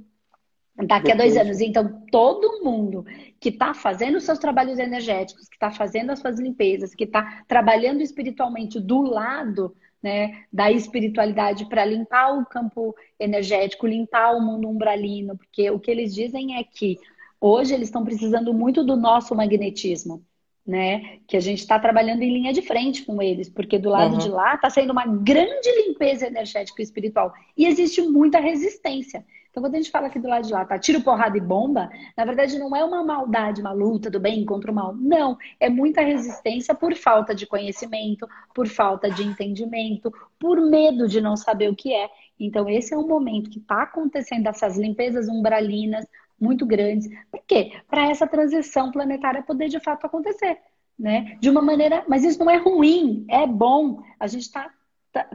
daqui a dois anos. Então, todo mundo que está fazendo os seus trabalhos energéticos, que está fazendo as suas limpezas, que está trabalhando espiritualmente do lado né, da espiritualidade para limpar o campo energético, limpar o mundo umbralino, porque o que eles dizem é que hoje eles estão precisando muito do nosso magnetismo. Né? Que a gente está trabalhando em linha de frente com eles, porque do lado uhum. de lá está sendo uma grande limpeza energética e espiritual. E existe muita resistência. Então, quando a gente fala aqui do lado de lá, tá? Tiro, porrada e bomba, na verdade não é uma maldade, uma luta do bem contra o mal. Não. É muita resistência por falta de conhecimento, por falta de entendimento, por medo de não saber o que é. Então, esse é um momento que está acontecendo essas limpezas umbralinas muito grandes. Por quê? Para essa transição planetária poder de fato acontecer. Né? De uma maneira, mas isso não é ruim, é bom. A gente está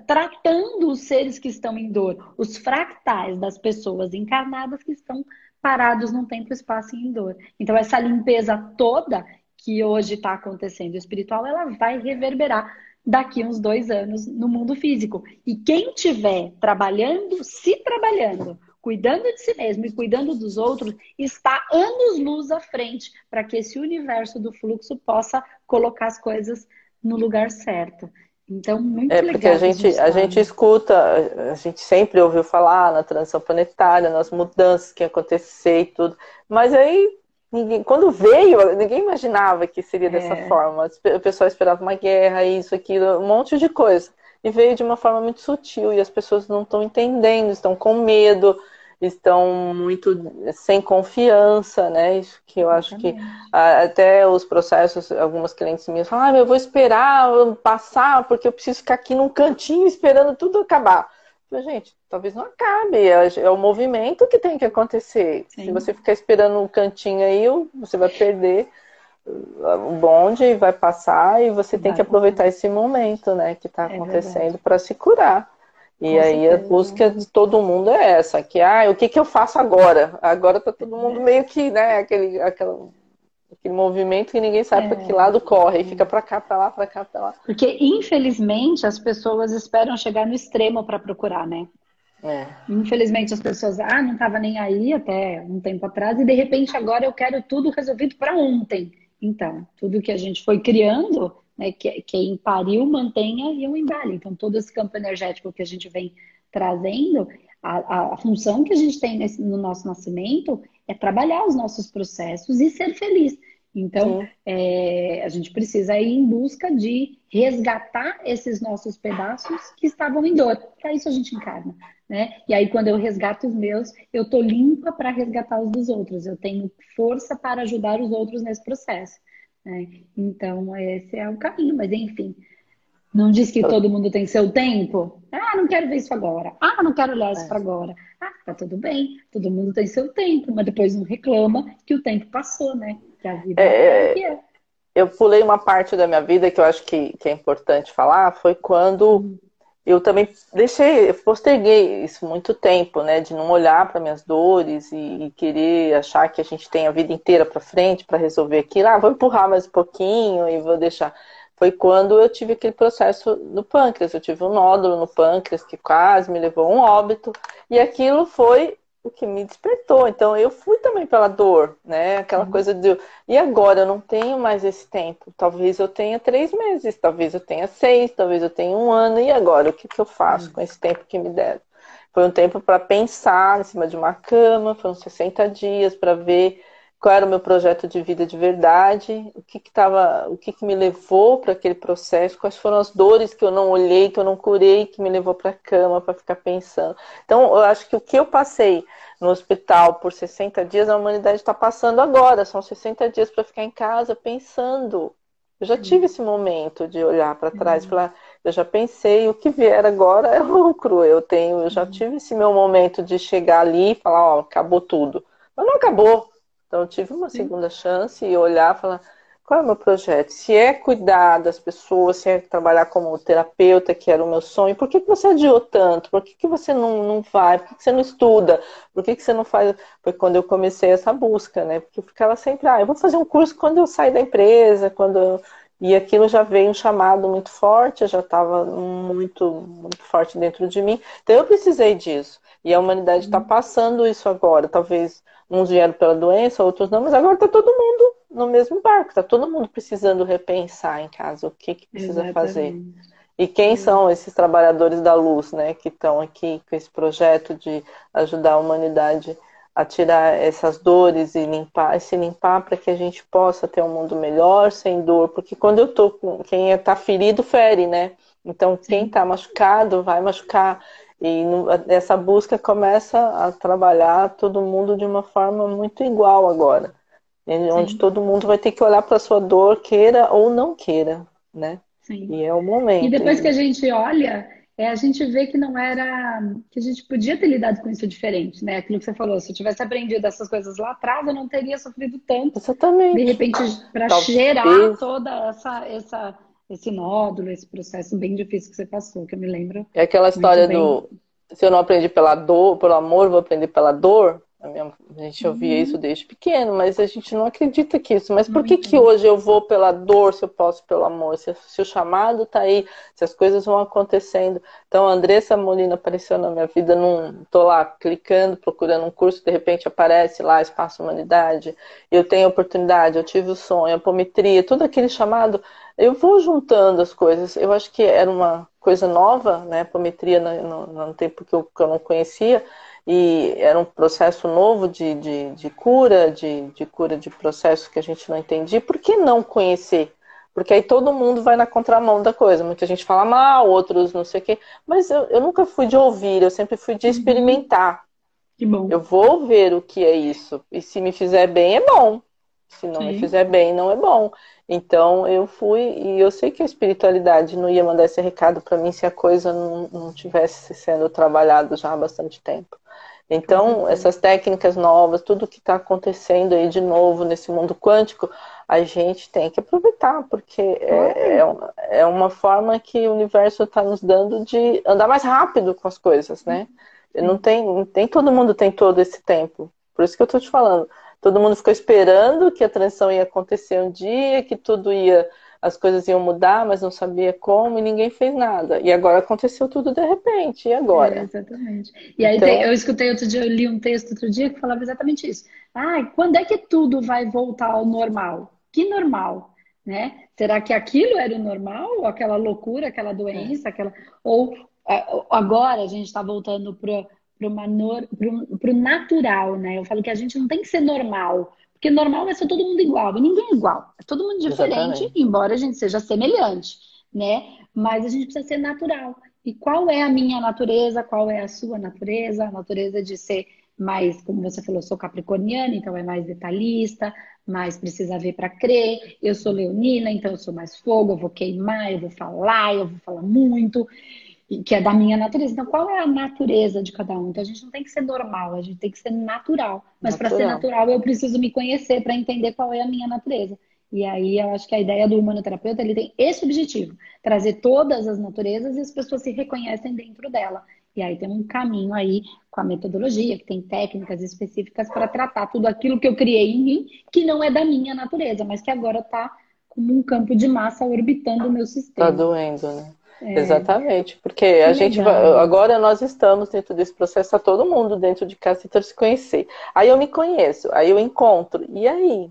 tratando os seres que estão em dor, os fractais das pessoas encarnadas que estão parados num tempo, espaço e em dor. Então, essa limpeza toda que hoje está acontecendo espiritual, ela vai reverberar daqui uns dois anos no mundo físico. E quem tiver trabalhando, se trabalhando, cuidando de si mesmo e cuidando dos outros, está anos-luz à frente para que esse universo do fluxo possa colocar as coisas no lugar certo. Então, muito é legal. Porque a gente, a gente escuta, a gente sempre ouviu falar na transição planetária, nas mudanças que ia acontecer e tudo. Mas aí, ninguém, quando veio, ninguém imaginava que seria dessa é. forma. O pessoal esperava uma guerra, isso, aquilo, um monte de coisa. E veio de uma forma muito sutil e as pessoas não estão entendendo, estão com medo estão muito sem confiança, né? Isso que eu acho que até os processos, algumas clientes minhas falam, ah, eu vou esperar passar, porque eu preciso ficar aqui num cantinho esperando tudo acabar. Eu gente, talvez não acabe, é, é o movimento que tem que acontecer. Sim. Se você ficar esperando um cantinho aí, você vai perder o bonde, vai passar e você tem vai, que aproveitar esse momento, né, que está é acontecendo para se curar. E Com aí certeza. a busca de todo mundo é essa, que ah, o que, que eu faço agora? Agora tá todo mundo meio que, né, aquele, aquela, aquele movimento que ninguém sabe é. para que lado corre, e fica para cá, para lá, para cá, para lá. Porque infelizmente as pessoas esperam chegar no extremo para procurar, né? É. Infelizmente as pessoas, ah, não estava nem aí até um tempo atrás e de repente agora eu quero tudo resolvido para ontem. Então, tudo que a gente foi criando né? Que quem pariu mantenha e o embale. Então, todo esse campo energético que a gente vem trazendo, a, a função que a gente tem nesse, no nosso nascimento é trabalhar os nossos processos e ser feliz. Então, é, a gente precisa ir em busca de resgatar esses nossos pedaços que estavam em dor. Para isso a gente encarna. Né? E aí, quando eu resgato os meus, eu tô limpa para resgatar os dos outros. Eu tenho força para ajudar os outros nesse processo. Né? Então, esse é o caminho. Mas, enfim, não diz que todo mundo tem seu tempo? Ah, não quero ver isso agora. Ah, não quero olhar isso para agora. Ah, tá tudo bem. Todo mundo tem seu tempo, mas depois não reclama que o tempo passou, né? Que a vida é, é, é. Eu pulei uma parte da minha vida que eu acho que, que é importante falar, foi quando eu também deixei, posterguei isso muito tempo, né, de não olhar para minhas dores e, e, querer achar que a gente tem a vida inteira para frente para resolver aquilo. Ah, vou empurrar mais um pouquinho e vou deixar. Foi quando eu tive aquele processo no pâncreas. Eu tive um nódulo no pâncreas que quase me levou a um óbito e aquilo foi o que me despertou. Então eu fui também pela dor, né? Aquela uhum. coisa de e agora eu não tenho mais esse tempo. Talvez eu tenha três meses, talvez eu tenha seis, talvez eu tenha um ano. E agora o que, que eu faço uhum. com esse tempo que me deram? Foi um tempo para pensar em cima de uma cama, foram 60 dias para ver qual era o meu projeto de vida de verdade, o que, que tava, o que, que me levou para aquele processo, quais foram as dores que eu não olhei, que eu não curei, que me levou para a cama para ficar pensando. Então, eu acho que o que eu passei no hospital por 60 dias, a humanidade está passando agora. São 60 dias para ficar em casa pensando. Eu já tive esse momento de olhar para trás e falar, eu já pensei, o que vier agora é lucro. Eu tenho, eu já uhum. tive esse meu momento de chegar ali e falar, ó, acabou tudo. Mas não acabou. Então, eu tive uma segunda chance e olhar e falar: qual é o meu projeto? Se é cuidar das pessoas, se é trabalhar como terapeuta, que era o meu sonho, por que, que você adiou tanto? Por que, que você não, não vai? Por que, que você não estuda? Por que, que você não faz? Foi quando eu comecei essa busca, né? Porque eu ficava sempre, ah, eu vou fazer um curso quando eu sair da empresa, quando eu... E aquilo já veio um chamado muito forte, eu já estava muito, muito forte dentro de mim. Então eu precisei disso. E a humanidade está uhum. passando isso agora. Talvez uns vieram pela doença, outros não, mas agora está todo mundo no mesmo barco, está todo mundo precisando repensar em casa o que, que precisa Exatamente. fazer. E quem são esses trabalhadores da luz, né, que estão aqui com esse projeto de ajudar a humanidade a tirar essas dores e limpar, se limpar para que a gente possa ter um mundo melhor, sem dor, porque quando eu tô com quem está ferido fere, né? Então quem está machucado vai machucar e essa busca começa a trabalhar todo mundo de uma forma muito igual agora. Onde Sim. todo mundo vai ter que olhar para a sua dor, queira ou não queira, né? Sim. E é o momento. E depois que a gente olha, é, a gente vê que não era. que a gente podia ter lidado com isso diferente, né? Aquilo que você falou, se eu tivesse aprendido essas coisas lá atrás, eu não teria sofrido tanto. Exatamente. De repente, para gerar toda essa, essa esse nódulo, esse processo bem difícil que você passou, que eu me lembro. É aquela história do se eu não aprendi pela dor, pelo amor, vou aprender pela dor. A, minha, a gente ouvia uhum. isso desde pequeno, mas a gente não acredita que isso. Mas por que, que hoje eu vou pela dor se eu posso pelo amor? Se, se o chamado está aí, se as coisas vão acontecendo. Então, a Andressa Molina apareceu na minha vida, não tô lá clicando, procurando um curso, de repente aparece lá Espaço Humanidade. Eu tenho oportunidade, eu tive o sonho, a apometria, tudo aquele chamado eu vou juntando as coisas. Eu acho que era uma coisa nova, né? Apometria no, no, no tempo que eu, que eu não conhecia e era um processo novo de, de, de cura, de, de, cura de processos que a gente não entendia. Por que não conhecer? Porque aí todo mundo vai na contramão da coisa. Muita gente fala mal, outros não sei o quê. Mas eu, eu nunca fui de ouvir, eu sempre fui de uhum. experimentar. Que bom. Eu vou ver o que é isso. E se me fizer bem, é bom. Se não Sim. me fizer bem, não é bom. Então eu fui e eu sei que a espiritualidade não ia mandar esse recado para mim se a coisa não, não tivesse sendo trabalhado já há bastante tempo. Então, uhum. essas técnicas novas, tudo que está acontecendo aí de novo nesse mundo quântico, a gente tem que aproveitar, porque é, é, é uma forma que o universo está nos dando de andar mais rápido com as coisas, né? Não tem, nem todo mundo tem todo esse tempo. Por isso que eu estou te falando todo mundo ficou esperando que a transição ia acontecer um dia, que tudo ia, as coisas iam mudar, mas não sabia como e ninguém fez nada. E agora aconteceu tudo de repente. E agora? É, exatamente. E aí então... eu escutei outro dia, eu li um texto outro dia que falava exatamente isso. Ah, quando é que tudo vai voltar ao normal? Que normal? né? Será que aquilo era o normal, ou aquela loucura, aquela doença, aquela ou agora a gente está voltando para o natural, né? Eu falo que a gente não tem que ser normal, porque normal é ser todo mundo igual, e ninguém é igual, é todo mundo diferente, Exatamente. embora a gente seja semelhante, né? Mas a gente precisa ser natural. E qual é a minha natureza? Qual é a sua natureza? A natureza de ser mais, como você falou, sou capricorniana, então é mais detalhista, mais precisa ver para crer. Eu sou leonina, então eu sou mais fogo, eu vou queimar, eu vou falar, eu vou falar muito, que é da minha natureza. Então, qual é a natureza de cada um? Então, a gente não tem que ser normal, a gente tem que ser natural. Mas para ser natural, eu preciso me conhecer para entender qual é a minha natureza. E aí eu acho que a ideia do humanoterapeuta ele tem esse objetivo, trazer todas as naturezas e as pessoas se reconhecem dentro dela. E aí tem um caminho aí com a metodologia, que tem técnicas específicas para tratar tudo aquilo que eu criei em mim, que não é da minha natureza, mas que agora está como um campo de massa orbitando o meu sistema. Está doendo, né? É. Exatamente, porque a gente agora nós estamos dentro desse processo, está todo mundo dentro de casa tentando se conhecer. Aí eu me conheço, aí eu encontro, e aí?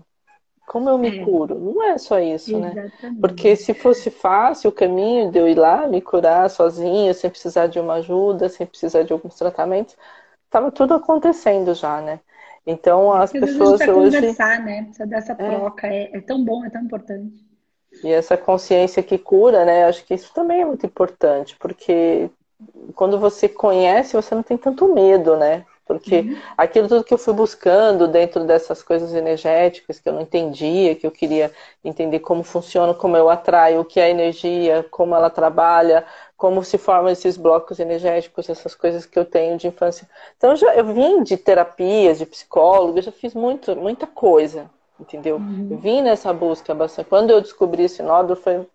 Como eu me é. curo? Não é só isso, né? Exatamente. né? Porque se fosse fácil o caminho de eu ir lá me curar sozinha, sem precisar de uma ajuda, sem precisar de alguns tratamentos, estava tudo acontecendo já, né? Então as Porque pessoas a hoje conversar, né? Precisa dessa é. troca, é, é tão bom, é tão importante. E essa consciência que cura, né? Acho que isso também é muito importante, porque quando você conhece, você não tem tanto medo, né? Porque uhum. aquilo tudo que eu fui buscando dentro dessas coisas energéticas que eu não entendia, que eu queria entender como funciona, como eu atraio, o que é energia, como ela trabalha, como se formam esses blocos energéticos, essas coisas que eu tenho de infância. Então eu já eu vim de terapias, de psicólogo, eu já fiz muito, muita coisa, entendeu? Uhum. Eu vim nessa busca bastante. Quando eu descobri esse nódulo foi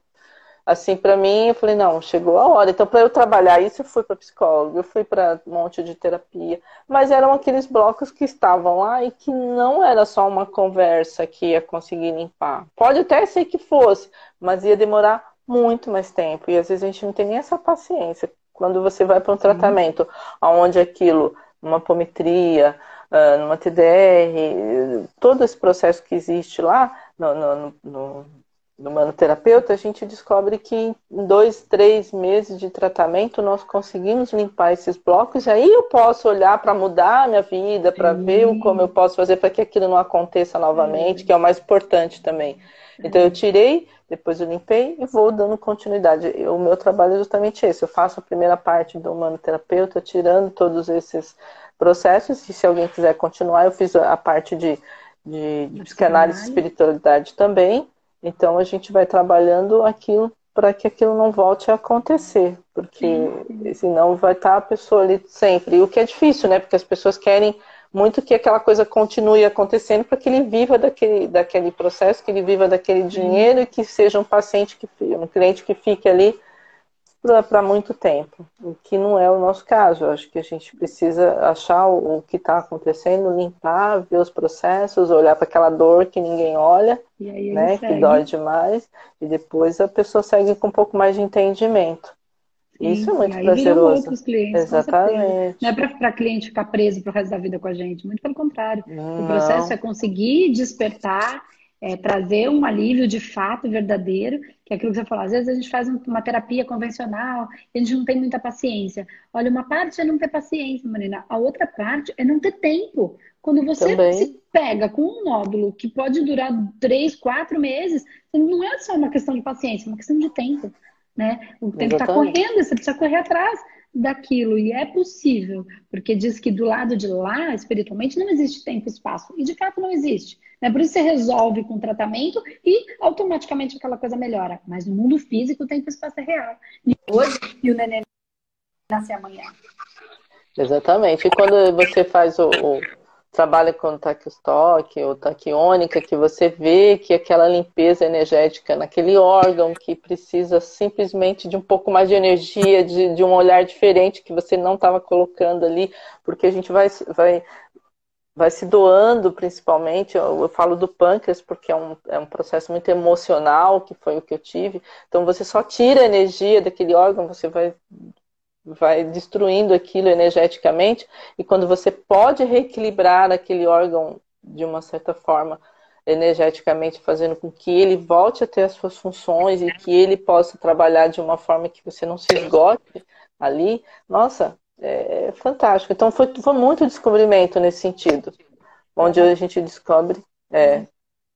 assim, para mim, eu falei, não, chegou a hora. Então, para eu trabalhar isso, eu fui para psicólogo, eu fui para um monte de terapia. Mas eram aqueles blocos que estavam lá e que não era só uma conversa que ia conseguir limpar. Pode até ser que fosse, mas ia demorar muito mais tempo. E às vezes a gente não tem nem essa paciência. Quando você vai para um tratamento onde aquilo, uma apometria, ah, numa TDR, todo esse processo que existe lá no, no, no no manoterapeuta, a gente descobre que em dois, três meses de tratamento nós conseguimos limpar esses blocos, e aí eu posso olhar para mudar a minha vida, para ver como eu posso fazer para que aquilo não aconteça novamente, que é o mais importante também. Então eu tirei, depois eu limpei e vou dando continuidade. O meu trabalho é justamente esse. Eu faço a primeira parte do manoterapeuta, tirando todos esses processos, e se alguém quiser continuar, eu fiz a parte de, de, de psicanálise e espiritualidade também. Então a gente vai trabalhando aquilo para que aquilo não volte a acontecer, porque Sim. senão vai estar a pessoa ali sempre. E o que é difícil, né? Porque as pessoas querem muito que aquela coisa continue acontecendo para que ele viva daquele, daquele processo, que ele viva daquele dinheiro e que seja um paciente, que, um cliente que fique ali para muito tempo, o que não é o nosso caso. Eu acho que a gente precisa achar o, o que está acontecendo, limpar, ver os processos, olhar para aquela dor que ninguém olha, né, que dói demais, e depois a pessoa segue com um pouco mais de entendimento. Sim, Isso é muito aí prazeroso. clientes, Exatamente. Não é para cliente ficar preso para o resto da vida com a gente, muito pelo contrário. Não. O processo é conseguir despertar é, trazer um alívio de fato verdadeiro, que é aquilo que você falou. Às vezes a gente faz uma terapia convencional e a gente não tem muita paciência. Olha, uma parte é não ter paciência, Marina, a outra parte é não ter tempo. Quando você Também. se pega com um nódulo que pode durar três, quatro meses, não é só uma questão de paciência, é uma questão de tempo. Né? O tempo está correndo, você precisa correr atrás daquilo. E é possível, porque diz que do lado de lá, espiritualmente, não existe tempo e espaço. E de fato não existe. Né? Por isso você resolve com tratamento e automaticamente aquela coisa melhora. Mas no mundo físico, o tempo e espaço é real. E hoje, e o neném nasce amanhã. Exatamente. E quando você faz o, o trabalha com taquistoque ou taquiônica, que você vê que aquela limpeza energética naquele órgão que precisa simplesmente de um pouco mais de energia, de, de um olhar diferente que você não estava colocando ali, porque a gente vai, vai, vai se doando principalmente. Eu, eu, falo do pâncreas porque é um, é um processo muito emocional, que foi o que eu tive. Então você só tira a energia daquele órgão, você vai vai destruindo aquilo energeticamente, e quando você pode reequilibrar aquele órgão de uma certa forma, energeticamente fazendo com que ele volte a ter as suas funções e que ele possa trabalhar de uma forma que você não se esgote ali, nossa, é fantástico. Então foi, foi muito descobrimento nesse sentido, onde a gente descobre. É,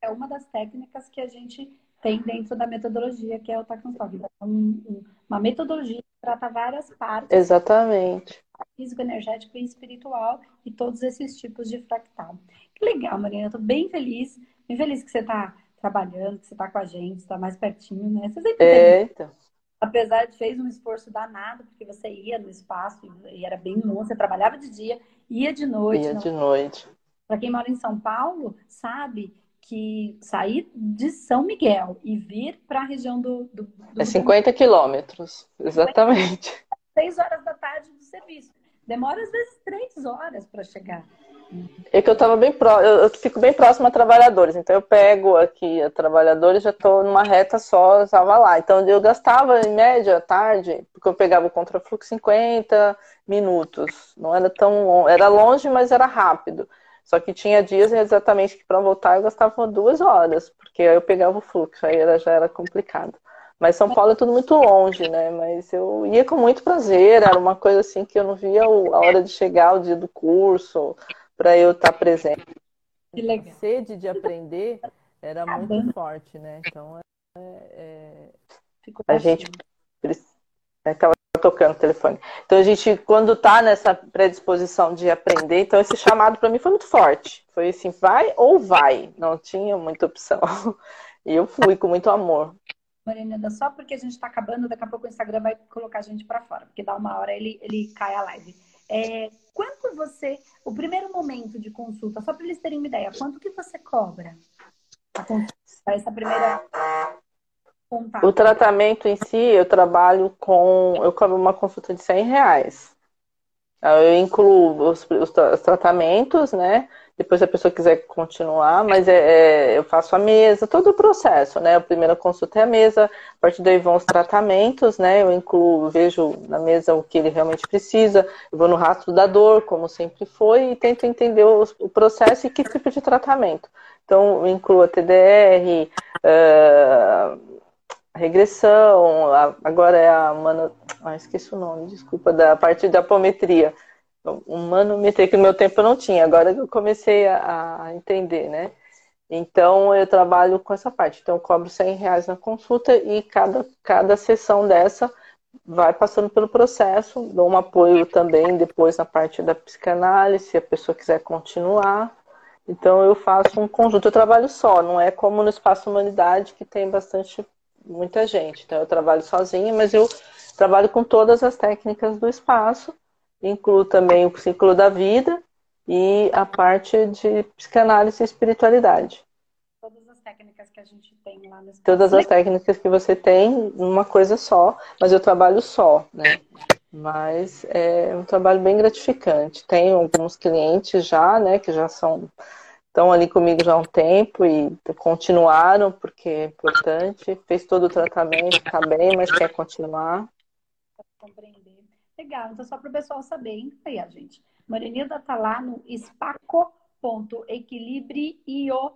é uma das técnicas que a gente tem dentro da metodologia, que é o Takansogi. Então, um, uma metodologia trata várias partes. Exatamente. Físico, energético e espiritual e todos esses tipos de fractal. Que legal, Marina. Eu tô bem feliz. Bem feliz que você está trabalhando, que você está com a gente, está mais pertinho, né? Você sempre Eita. Tem, apesar de fez um esforço danado, porque você ia no espaço e era bem longe, você trabalhava de dia, ia de noite. Ia não... de noite. Para quem mora em São Paulo, sabe que sair de São Miguel e vir para a região do, do, do, É 50 quilômetros, exatamente. Seis horas da tarde do serviço. Demora às vezes três horas para chegar. É que eu estava bem próximo, eu, fico bem próximo a trabalhadores, então eu pego aqui a trabalhadores, já estou numa reta só, estava lá. Então eu gastava em média à tarde, porque eu pegava o contrafluxo 50 minutos. Não era tão era longe, mas era rápido. Só que tinha dias exatamente que para voltar eu gastava duas horas, porque aí eu pegava o fluxo, aí era, já era complicado. Mas São Paulo é tudo muito longe, né? Mas eu ia com muito prazer, era uma coisa assim que eu não via a hora de chegar, o dia do curso, para eu estar presente. Que legal. A sede de aprender era muito forte, né? Então, é, é... a gente estava tocando o telefone. Então, a gente, quando está nessa predisposição de aprender, então esse chamado para mim foi muito forte. Foi assim, vai ou vai. Não tinha muita opção. E eu fui com muito amor. Marina, só porque a gente está acabando, daqui a pouco o Instagram vai colocar a gente para fora, porque dá uma hora ele, ele cai a live. É, quanto você, o primeiro momento de consulta, só para eles terem uma ideia, quanto que você cobra a essa primeira contato? O tratamento em si, eu trabalho com, eu cobro uma consulta de 100 reais. Eu incluo os, os, os tratamentos, né? Depois, se a pessoa quiser continuar, mas é, é, eu faço a mesa, todo o processo, né? A primeira consulta é a mesa, a partir daí vão os tratamentos, né? Eu incluo, vejo na mesa o que ele realmente precisa, eu vou no rastro da dor, como sempre foi, e tento entender o, o processo e que tipo de tratamento. Então, eu incluo a TDR, uh, regressão, a, agora é a mano, ah, esqueci o nome, desculpa, da parte da apometria um manometria que no meu tempo eu não tinha, agora eu comecei a, a, entender, né? Então eu trabalho com essa parte. Então eu cobro 100 reais na consulta e cada, cada sessão dessa vai passando pelo processo, dou um apoio também depois na parte da psicanálise, se a pessoa quiser continuar. Então eu faço um conjunto, eu trabalho só, não é como no Espaço Humanidade que tem bastante muita gente. Então eu trabalho sozinha, mas eu trabalho com todas as técnicas do espaço incluo também o ciclo da vida e a parte de psicanálise e espiritualidade. Todas as técnicas que a gente tem lá no Todas as técnicas que você tem, uma coisa só, mas eu trabalho só, né? Mas é um trabalho bem gratificante. Tenho alguns clientes já, né, que já são estão ali comigo já há um tempo e continuaram porque é importante, fez todo o tratamento, está bem, mas quer continuar. Compreender. Legal, então só para o pessoal saber, hein? Aí, a gente. Marinilda tá lá no spaco.equilibrio,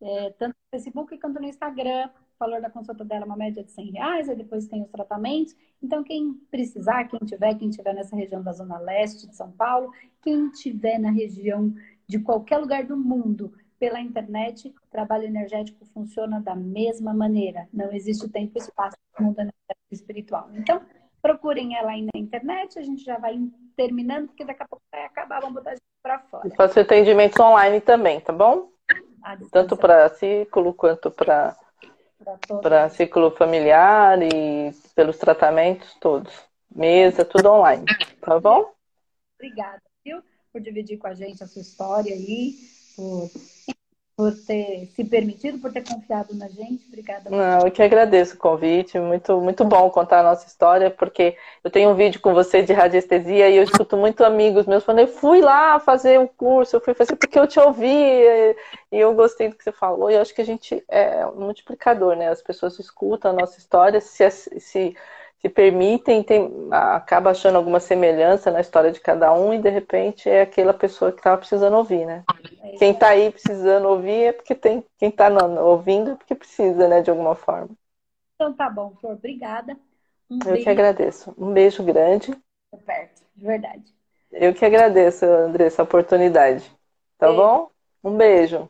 é, tanto no Facebook quanto no Instagram. O valor da consulta dela é uma média de 100 reais, aí depois tem os tratamentos. Então, quem precisar, quem tiver, quem tiver nessa região da Zona Leste de São Paulo, quem tiver na região de qualquer lugar do mundo, pela internet, o trabalho energético funciona da mesma maneira. Não existe tempo e espaço no mundo energético espiritual. Então, Procurem ela aí na internet, a gente já vai terminando, porque daqui a pouco vai acabar, vamos botar a gente para fora. Faço atendimentos online também, tá bom? Tanto para ciclo quanto para para ciclo familiar e pelos tratamentos todos. Mesa, tudo online, tá bom? Obrigada, viu? Por dividir com a gente a sua história aí, por por ter se permitido, por ter confiado na gente. Obrigada. Não, eu que agradeço o convite. Muito, muito bom contar a nossa história, porque eu tenho um vídeo com você de radiestesia e eu escuto muito amigos meus falando, eu fui lá fazer um curso, eu fui fazer porque eu te ouvi e eu gostei do que você falou. E eu acho que a gente é um multiplicador, né? As pessoas escutam a nossa história, se, se se permitem, tem, acaba achando alguma semelhança na história de cada um e de repente é aquela pessoa que estava precisando ouvir, né? É quem está aí precisando ouvir é porque tem, quem está ouvindo é porque precisa, né, de alguma forma. Então tá bom, Flor, obrigada. Um Eu beijo. que agradeço. Um beijo grande. perto, de verdade. Eu que agradeço, Andressa, a oportunidade. Tá beijo. bom? Um beijo.